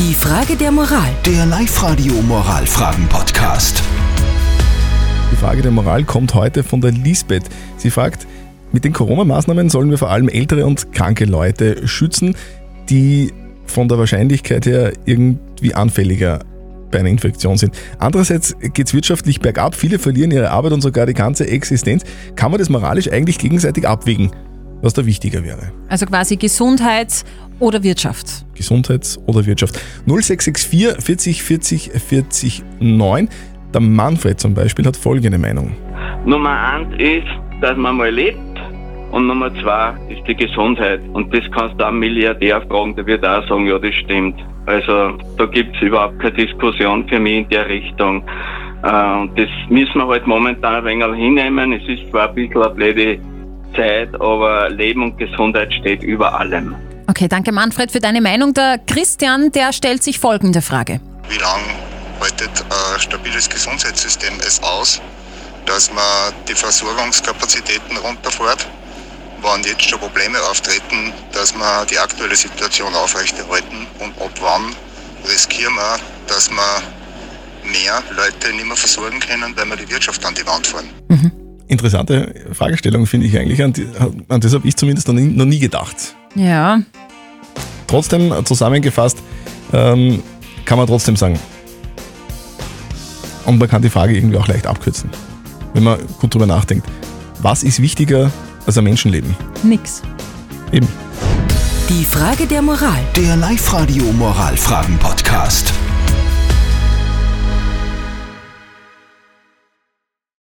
Die Frage der Moral. Der Live-Radio Moralfragen-Podcast. Die Frage der Moral kommt heute von der Lisbeth. Sie fragt, mit den Corona-Maßnahmen sollen wir vor allem ältere und kranke Leute schützen, die von der Wahrscheinlichkeit her irgendwie anfälliger bei einer Infektion sind. Andererseits geht es wirtschaftlich bergab, viele verlieren ihre Arbeit und sogar die ganze Existenz. Kann man das moralisch eigentlich gegenseitig abwägen, was da wichtiger wäre? Also quasi Gesundheit oder Wirtschaft. Gesundheit oder Wirtschaft. 0664 40 40 40 9. Der Manfred zum Beispiel hat folgende Meinung. Nummer eins ist, dass man mal lebt. Und Nummer zwei ist die Gesundheit. Und das kannst du auch einen Milliardär fragen, der wird auch sagen, ja, das stimmt. Also da gibt es überhaupt keine Diskussion für mich in der Richtung. Äh, Und das müssen wir halt momentan ein wenig hinnehmen. Es ist zwar ein bisschen eine blöde Zeit, aber Leben und Gesundheit steht über allem. Okay, danke Manfred für deine Meinung. Der Christian, der stellt sich folgende Frage. Wie lange haltet ein stabiles Gesundheitssystem es aus, dass man die Versorgungskapazitäten runterfährt, wann jetzt schon Probleme auftreten, dass man die aktuelle Situation aufrechterhalten und ab wann riskieren wir, dass wir mehr Leute nicht mehr versorgen können, weil wir die Wirtschaft an die Wand fahren. Interessante Fragestellung finde ich eigentlich. An, die, an das habe ich zumindest noch nie, noch nie gedacht. Ja, Trotzdem zusammengefasst ähm, kann man trotzdem sagen. Und man kann die Frage irgendwie auch leicht abkürzen, wenn man gut drüber nachdenkt. Was ist wichtiger als ein Menschenleben? nix. Eben. Die Frage der Moral. Der Live-Radio Moralfragen-Podcast.